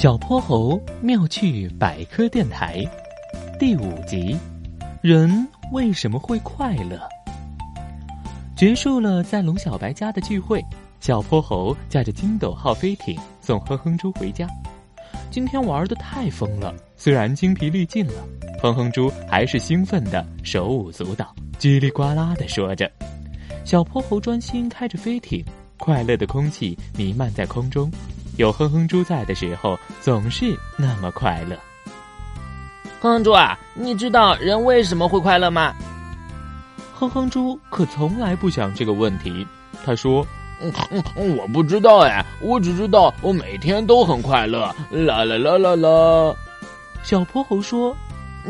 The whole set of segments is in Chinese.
小泼猴妙趣百科电台第五集：人为什么会快乐？结束了在龙小白家的聚会，小泼猴驾着筋斗号飞艇送哼哼猪回家。今天玩的太疯了，虽然精疲力尽了，哼哼猪还是兴奋的手舞足蹈，叽里呱啦的说着。小泼猴专心开着飞艇，快乐的空气弥漫在空中。有哼哼猪在的时候，总是那么快乐。哼哼猪啊，你知道人为什么会快乐吗？哼哼猪可从来不想这个问题。他说：“嗯嗯，我不知道哎，我只知道我每天都很快乐。”啦啦啦啦啦。小泼猴说：“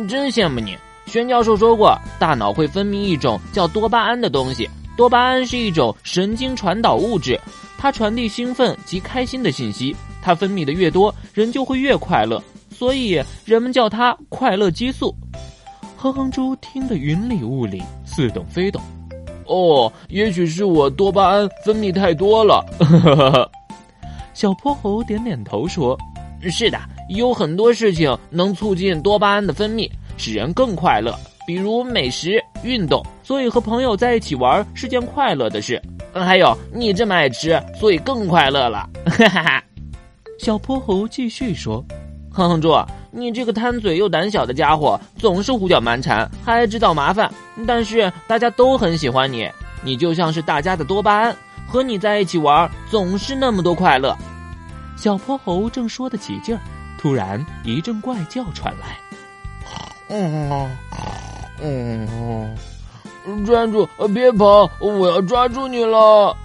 真羡慕你。玄教授说过，大脑会分泌一种叫多巴胺的东西，多巴胺是一种神经传导物质。”它传递兴奋及开心的信息，它分泌的越多，人就会越快乐，所以人们叫它快乐激素。哼哼猪听得云里雾里，似懂非懂。哦，也许是我多巴胺分泌太多了。小泼猴点点头说：“是的，有很多事情能促进多巴胺的分泌，使人更快乐，比如美食、运动。所以和朋友在一起玩是件快乐的事。”还有，你这么爱吃，所以更快乐了。哈哈哈！小泼猴继续说：“哼哼猪，你这个贪嘴又胆小的家伙，总是胡搅蛮缠，还爱制造麻烦。但是大家都很喜欢你，你就像是大家的多巴胺，和你在一起玩总是那么多快乐。”小泼猴正说得起劲儿，突然一阵怪叫传来：“嗯嗯嗯。”站住，别跑！我要抓住你了。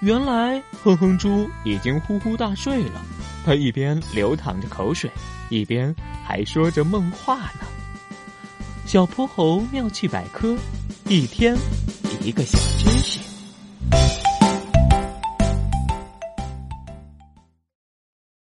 原来哼哼猪已经呼呼大睡了，他一边流淌着口水，一边还说着梦话呢。小泼猴妙趣百科，一天一个小知识。